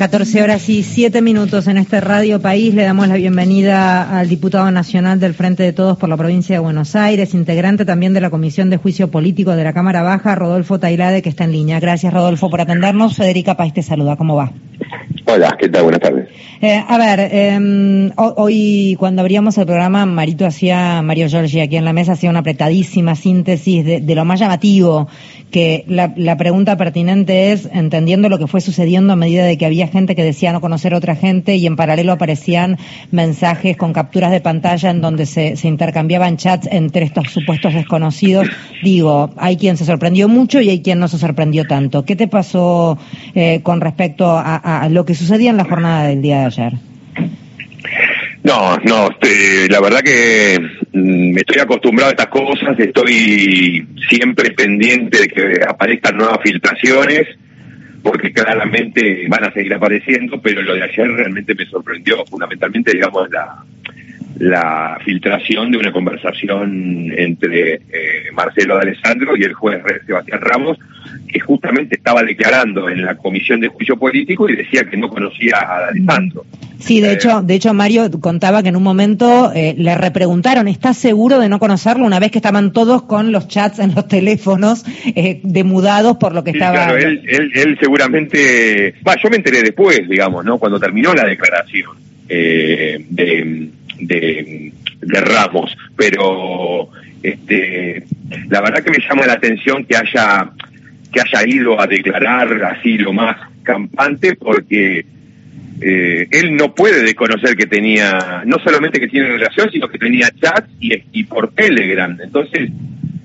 14 horas y 7 minutos en este Radio País. Le damos la bienvenida al diputado nacional del Frente de Todos por la provincia de Buenos Aires, integrante también de la Comisión de Juicio Político de la Cámara Baja, Rodolfo Tailade, que está en línea. Gracias, Rodolfo, por atendernos. Federica País te saluda. ¿Cómo va? Hola, ¿qué tal? Buenas tardes. Eh, a ver, eh, hoy cuando abríamos el programa, Marito hacía, Mario Giorgi aquí en la mesa, hacía una apretadísima síntesis de, de lo más llamativo que la, la, pregunta pertinente es, entendiendo lo que fue sucediendo a medida de que había gente que decía no conocer a otra gente y en paralelo aparecían mensajes con capturas de pantalla en donde se, se intercambiaban chats entre estos supuestos desconocidos, digo, hay quien se sorprendió mucho y hay quien no se sorprendió tanto. ¿Qué te pasó eh, con respecto a, lo que sucedía en la jornada del día de ayer? No, no, este, la verdad que me estoy acostumbrado a estas cosas, estoy siempre pendiente de que aparezcan nuevas filtraciones, porque claramente van a seguir apareciendo, pero lo de ayer realmente me sorprendió, fundamentalmente, digamos, la, la filtración de una conversación entre eh, Marcelo de Alessandro y el juez Sebastián Ramos, que justamente estaba declarando en la comisión de juicio político y decía que no conocía a Alessandro. Sí, de hecho, de hecho Mario contaba que en un momento eh, le repreguntaron, ¿estás seguro de no conocerlo? Una vez que estaban todos con los chats en los teléfonos eh, demudados por lo que estaba. Claro, él, él, él seguramente, va, yo me enteré después, digamos, ¿no? Cuando terminó la declaración eh, de de, Ramos, pero este, la verdad que me llama la atención que haya que haya ido a declarar así lo más campante porque eh, él no puede desconocer que tenía, no solamente que tiene relación, sino que tenía chat y, por Telegram. Entonces,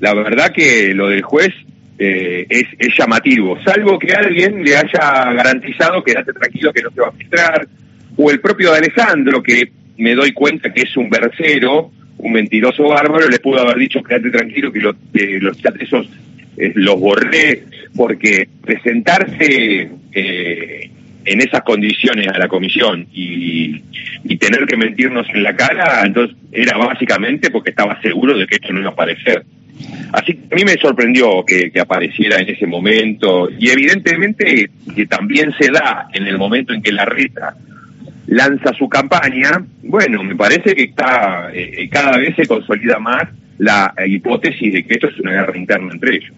la verdad que lo del juez eh, es, llamativo, salvo que alguien le haya garantizado quédate tranquilo que no se va a filtrar, o el propio de Alessandro, que me doy cuenta que es un versero, un mentiroso bárbaro, le pudo haber dicho, quédate tranquilo que, lo, que los chats esos eh, los borré, porque presentarse eh, en esas condiciones a la comisión y, y, tener que mentirnos en la cara, entonces era básicamente porque estaba seguro de que esto no iba a aparecer. Así que a mí me sorprendió que, que, apareciera en ese momento y evidentemente que también se da en el momento en que la reta lanza su campaña, bueno, me parece que está eh, cada vez se consolida más la hipótesis de que esto es una guerra interna entre ellos.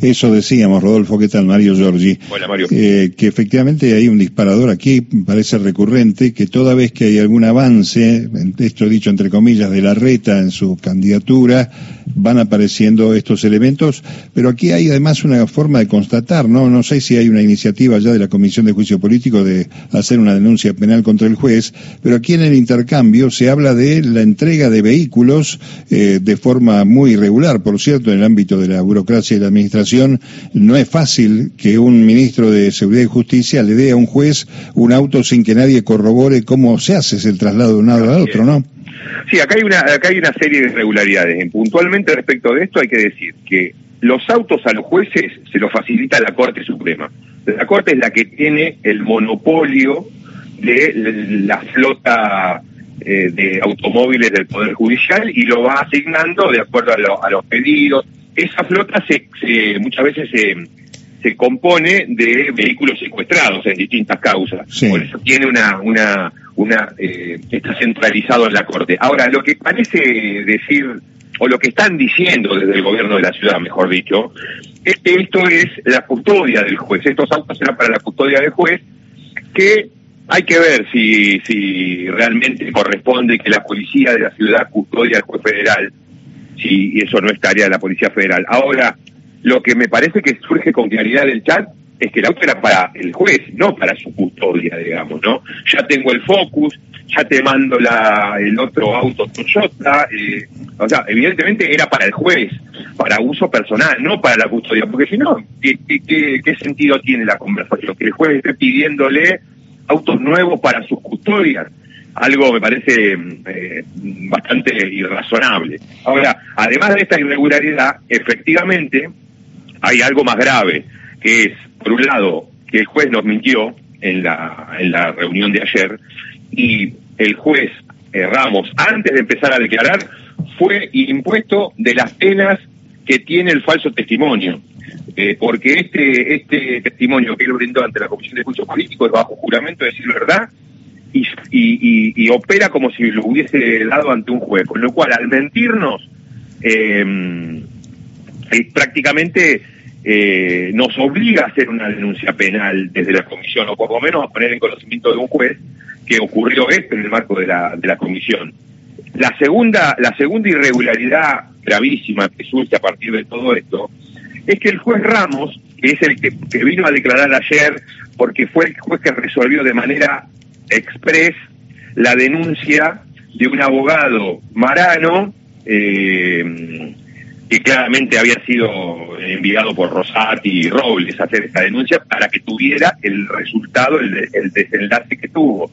Eso decíamos, Rodolfo, ¿qué tal? Mario Giorgi. Hola, Mario. Eh, que efectivamente hay un disparador aquí, parece recurrente, que toda vez que hay algún avance, esto dicho entre comillas, de la reta en su candidatura, van apareciendo estos elementos, pero aquí hay además una forma de constatar, ¿no? No sé si hay una iniciativa ya de la Comisión de Juicio Político de hacer una denuncia penal contra el juez, pero aquí en el intercambio se habla de la entrega de vehículos eh, de forma muy irregular, por cierto, en el ámbito de la burocracia y la administración no es fácil que un ministro de Seguridad y Justicia le dé a un juez un auto sin que nadie corrobore cómo se hace el traslado de un lado al otro, ¿no? Sí, acá hay una acá hay una serie de irregularidades. Puntualmente respecto de esto hay que decir que los autos a los jueces se los facilita la Corte Suprema. La Corte es la que tiene el monopolio de la flota eh, de automóviles del Poder Judicial y lo va asignando de acuerdo a, a los pedidos, esa flota se, se muchas veces se, se compone de vehículos secuestrados en distintas causas. Por eso tiene una, una, una, eh, está centralizado en la corte. Ahora, lo que parece decir, o lo que están diciendo desde el gobierno de la ciudad, mejor dicho, es que esto es la custodia del juez. Estos autos serán para la custodia del juez, que hay que ver si, si realmente corresponde que la policía de la ciudad custodia al juez federal si eso no es tarea de la Policía Federal. Ahora, lo que me parece que surge con claridad del chat es que el auto era para el juez, no para su custodia, digamos, ¿no? Ya tengo el Focus, ya te mando la, el otro auto Toyota, eh, o sea, evidentemente era para el juez, para uso personal, no para la custodia, porque si no, ¿qué, qué, qué sentido tiene la conversación? Que el juez esté pidiéndole autos nuevos para sus custodias algo me parece eh, bastante irrazonable. Ahora, además de esta irregularidad, efectivamente hay algo más grave, que es, por un lado, que el juez nos mintió en la, en la reunión de ayer y el juez eh, Ramos, antes de empezar a declarar, fue impuesto de las penas que tiene el falso testimonio. eh, porque este este testimonio que él brindó ante la Comisión de Juicio Político es bajo juramento de decir verdad y, y, opera como si lo hubiese dado ante un juez, con lo cual al mentirnos eh, prácticamente eh, nos obliga a hacer una denuncia penal desde la comisión, o por lo menos a poner en conocimiento de un juez que ocurrió esto en el marco de la, de la comisión. La segunda, la segunda irregularidad gravísima que surge a partir de todo esto es que el juez Ramos, que es el que vino a declarar ayer, porque fue el juez que resolvió de manera express la denuncia de un abogado marano, eh, que claramente había sido enviado por Rosati y Robles a hacer esta denuncia para que tuviera el resultado, el, desenlace que tuvo.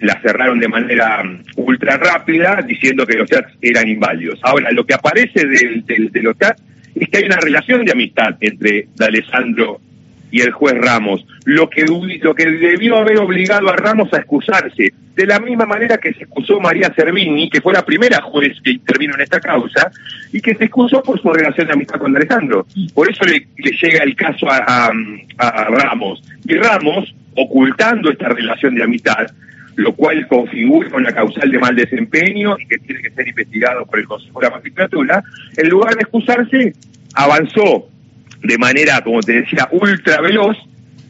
la cerraron de manera ultra rápida diciendo que los chats eran inválidos. Ahora, lo que aparece del, de los chats es que hay una relación de amistad entre D'Alessandro y el juez Ramos, lo que, lo que debió haber obligado a Ramos a excusarse, de la misma manera que se excusó María Cervini, que fue la primera juez que intervino en esta causa, y que se excusó por su relación de amistad con Alejandro. Por eso le, llega el caso a, Ramos. Y Ramos, ocultando esta relación de amistad, lo cual configura una causal de mal desempeño y que tiene que ser investigado por el Consejo de la Magistratura, en lugar de excusarse, avanzó de manera, como te decía, ultra veloz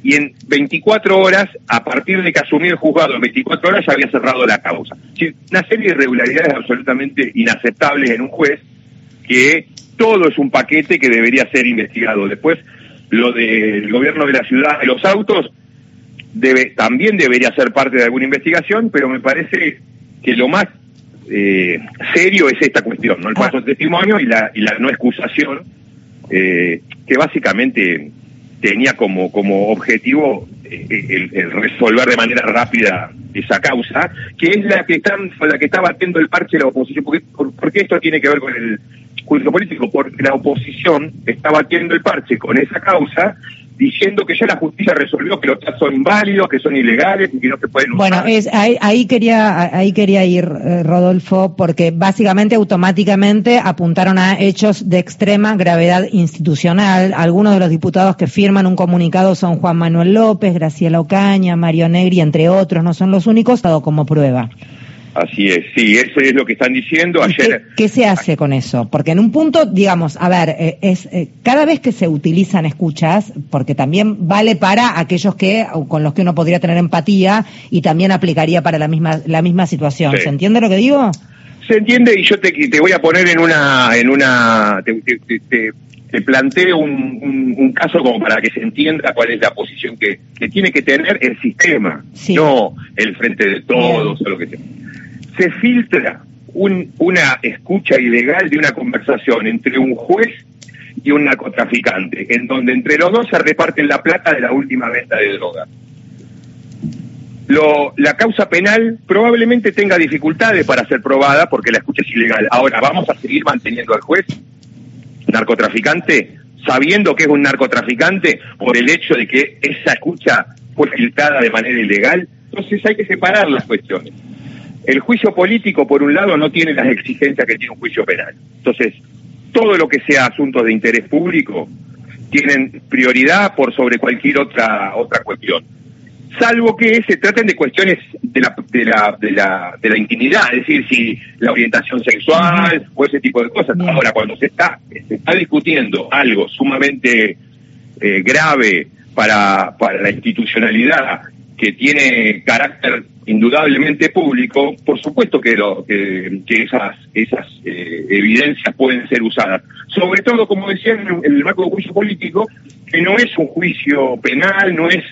y en 24 horas, a partir de que asumió el juzgado, en 24 horas ya había cerrado la causa. Una serie de irregularidades absolutamente inaceptables en un juez, que todo es un paquete que debería ser investigado. Después, lo del gobierno de la ciudad de los autos, debe, también debería ser parte de alguna investigación, pero me parece que lo más eh, serio es esta cuestión, ¿no? el paso de testimonio y la, y la no excusación eh, que básicamente tenía como, como objetivo eh, el, resolver de manera rápida esa causa, que es la que están, la que está batiendo el parche la oposición. Porque, porque esto tiene que ver con el juicio político, porque la oposición está batiendo el parche con esa causa diciendo que ya la justicia resolvió que los chats son inválidos, que son ilegales y que no se pueden usar. Bueno, es, ahí, quería, ahí quería ir, eh, Rodolfo, porque básicamente automáticamente apuntaron a hechos de extrema gravedad institucional. Algunos de los diputados que firman un comunicado son Juan Manuel López, Graciela Ocaña, Mario Negri, entre otros, no son los únicos, dado como prueba. Así es, sí, eso es lo que están diciendo. Ayer. Qué, se hace con eso? Porque en un punto, digamos, a ver, eh, es eh, cada vez que se utilizan escuchas, porque también vale para aquellos que con los que uno podría tener empatía y también aplicaría para la misma la misma situación. ¿Se entiende lo que digo? Se entiende y yo te, te voy a poner en una en una te, te, planteo un, un, caso como para que se entienda cuál es la posición que, que tiene que tener el sistema, no el frente de todos o lo que sea se filtra una escucha ilegal de una conversación entre un juez y un narcotraficante, en donde entre los dos se reparten la plata de la última venta de droga. La causa penal probablemente tenga dificultades para ser probada porque la escucha es ilegal. Ahora, ¿vamos a seguir manteniendo al juez narcotraficante sabiendo que es un narcotraficante por el hecho de que esa escucha fue filtrada de manera ilegal? Entonces hay que separar las cuestiones. El juicio político, por un lado, no tiene las exigencias que tiene un juicio penal. Entonces, todo lo que sea asunto de interés público tienen prioridad por sobre cualquier otra otra cuestión. Salvo que se traten de cuestiones de la, de la, de la, de la intimidad, es decir, si la orientación sexual o ese tipo de cosas. Ahora, cuando se está, se está discutiendo algo sumamente eh, grave para, para la institucionalidad que tiene carácter indudablemente público, por supuesto que, lo, que, esas, esas eh, evidencias pueden ser usadas. Sobre todo, como decía, en el marco de juicio político, que no es un juicio penal, no es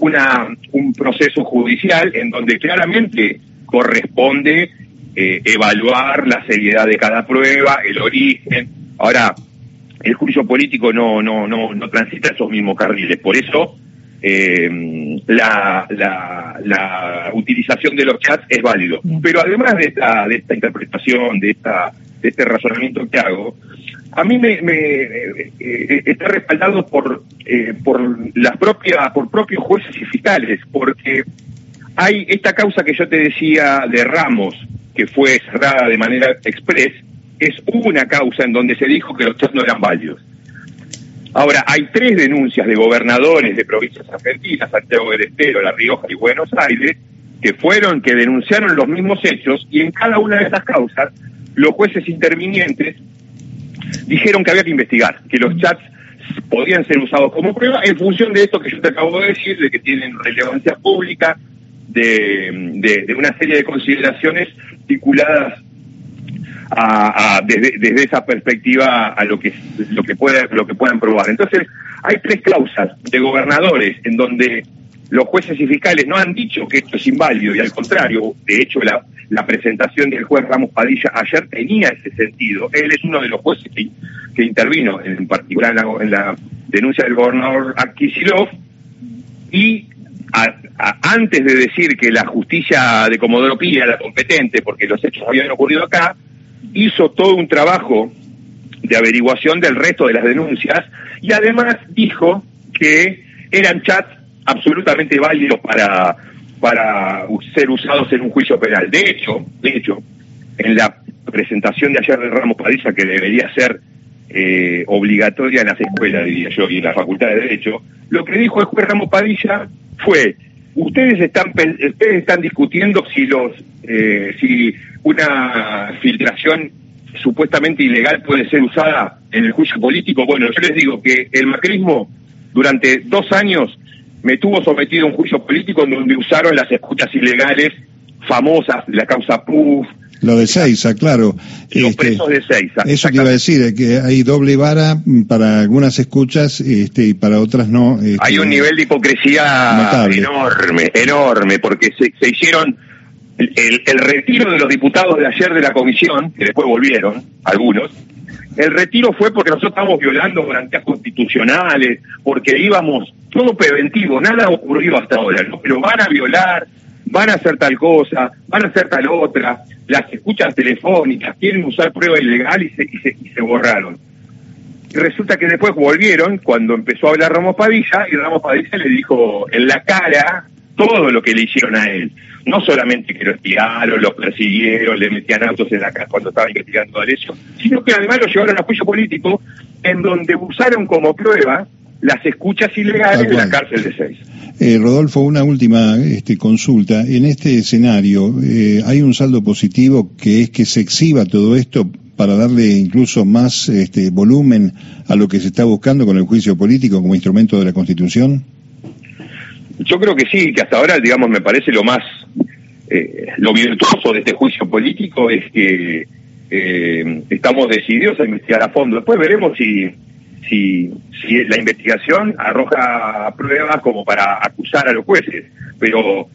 una, un proceso judicial en donde claramente corresponde eh, evaluar la seriedad de cada prueba, el origen. Ahora, el juicio político no, no, no, no transita esos mismos carriles. Por eso, eh, la, la, utilización de los chats es válido. Pero además de esta, de esta interpretación, de, esta, de este razonamiento que hago, a mí me, eh, eh, está respaldado por, eh, por las propias, por propios jueces y fiscales, porque hay esta causa que yo te decía de Ramos, que fue cerrada de manera express, es una causa en donde se dijo que los chats no eran válidos. Ahora, hay tres denuncias de gobernadores de provincias argentinas, Santiago del Estero, La Rioja y Buenos Aires, que fueron, que denunciaron los mismos hechos y en cada una de esas causas los jueces intervinientes dijeron que había que investigar, que los chats podían ser usados como prueba en función de esto que yo te acabo de decir, de que tienen relevancia pública, de, de, una serie de consideraciones vinculadas a, desde, desde, esa perspectiva a lo que lo que puede, lo que puedan probar. Entonces, hay tres causas de gobernadores en donde los jueces y fiscales no han dicho que esto es inválido y al contrario, de hecho la, la presentación del juez Ramos Padilla ayer tenía ese sentido. Él es uno de los jueces que, intervino, en particular en la, denuncia del gobernador Akisilov, y antes de decir que la justicia de Comodoro Pi era la competente, porque los hechos habían ocurrido acá, hizo todo un trabajo de averiguación del resto de las denuncias y además dijo que eran chats absolutamente válidos para para ser usados en un juicio penal. De hecho, de hecho, en la presentación de ayer de Ramos Padilla, que debería ser eh, obligatoria en las escuelas, diría yo, y en la Facultad de Derecho, lo que dijo el juez Ramos Padilla fue, ustedes están, ustedes están discutiendo si los, eh, si una filtración supuestamente ilegal puede ser usada en el juicio político. Bueno, yo les digo que el macrismo durante dos años me tuvo sometido a un juicio político en donde usaron las escuchas ilegales famosas, la causa PUF. Lo de Seiza, claro. Los este, presos de Seiza. Eso que iba a decir, que hay doble vara para algunas escuchas este, y para otras no. Este, hay un nivel de hipocresía enorme, enorme, porque se, se hicieron el, el, retiro de los diputados de ayer de la comisión, que después volvieron, algunos, el retiro fue porque nosotros estábamos violando garantías constitucionales, porque íbamos todo preventivo, nada ocurrió hasta ahora, ¿no? Pero van a violar, van a hacer tal cosa, van a hacer tal otra, las escuchas telefónicas, quieren usar prueba ilegal y se, y se, y se borraron. Y resulta que después volvieron cuando empezó a hablar Ramos Padilla y Ramos Padilla le dijo en la cara todo lo que le hicieron a él. No solamente que lo espiaron, lo persiguieron, le metían autos en la casa cuando estaba investigando a Alessio, sino que además lo llevaron a juicio político en donde usaron como prueba las escuchas ilegales de la cárcel de seis. Eh, Rodolfo, una última este, consulta. En este escenario, eh, ¿hay un saldo positivo que es que se exhiba todo esto para darle incluso más este, volumen a lo que se está buscando con el juicio político como instrumento de la Constitución? Yo creo que sí, que hasta ahora, digamos, me parece lo más, eh, lo virtuoso de este juicio político es que eh, estamos decididos a investigar a fondo. Después veremos si, si, si la investigación arroja pruebas como para acusar a los jueces, pero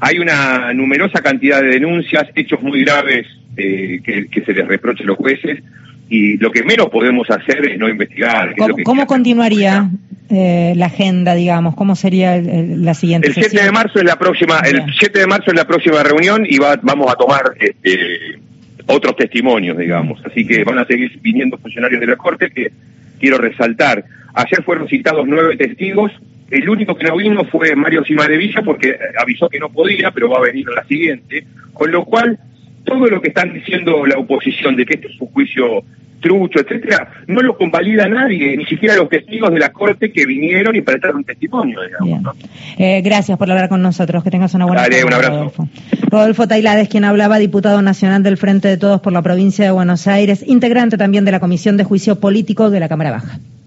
hay una numerosa cantidad de denuncias, hechos muy graves eh, que, se les reproche a los jueces y lo que menos podemos hacer es no investigar. ¿Cómo, continuaría eh, la agenda, digamos? ¿Cómo sería la siguiente? El 7 de marzo es la próxima, el 7 de marzo es la próxima reunión y va, vamos a tomar este, otros testimonios, digamos. Así que van a seguir viniendo funcionarios de la Corte que quiero resaltar. Ayer fueron citados nueve testigos. El único que no vino fue Mario Cimarevilla porque avisó que no podía, pero va a venir a la siguiente. Con lo cual todo lo que están diciendo la oposición de que este es un juicio trucho, etcétera, no lo convalida nadie, ni siquiera los testigos de la corte que vinieron y prestaron un testimonio, digamos. Eh, gracias por hablar con nosotros, que tengas una buena Dale, un abrazo. Rodolfo. Rodolfo Tailades, quien hablaba, diputado nacional del Frente de Todos por la provincia de Buenos Aires, integrante también de la Comisión de Juicio Político de la Cámara Baja.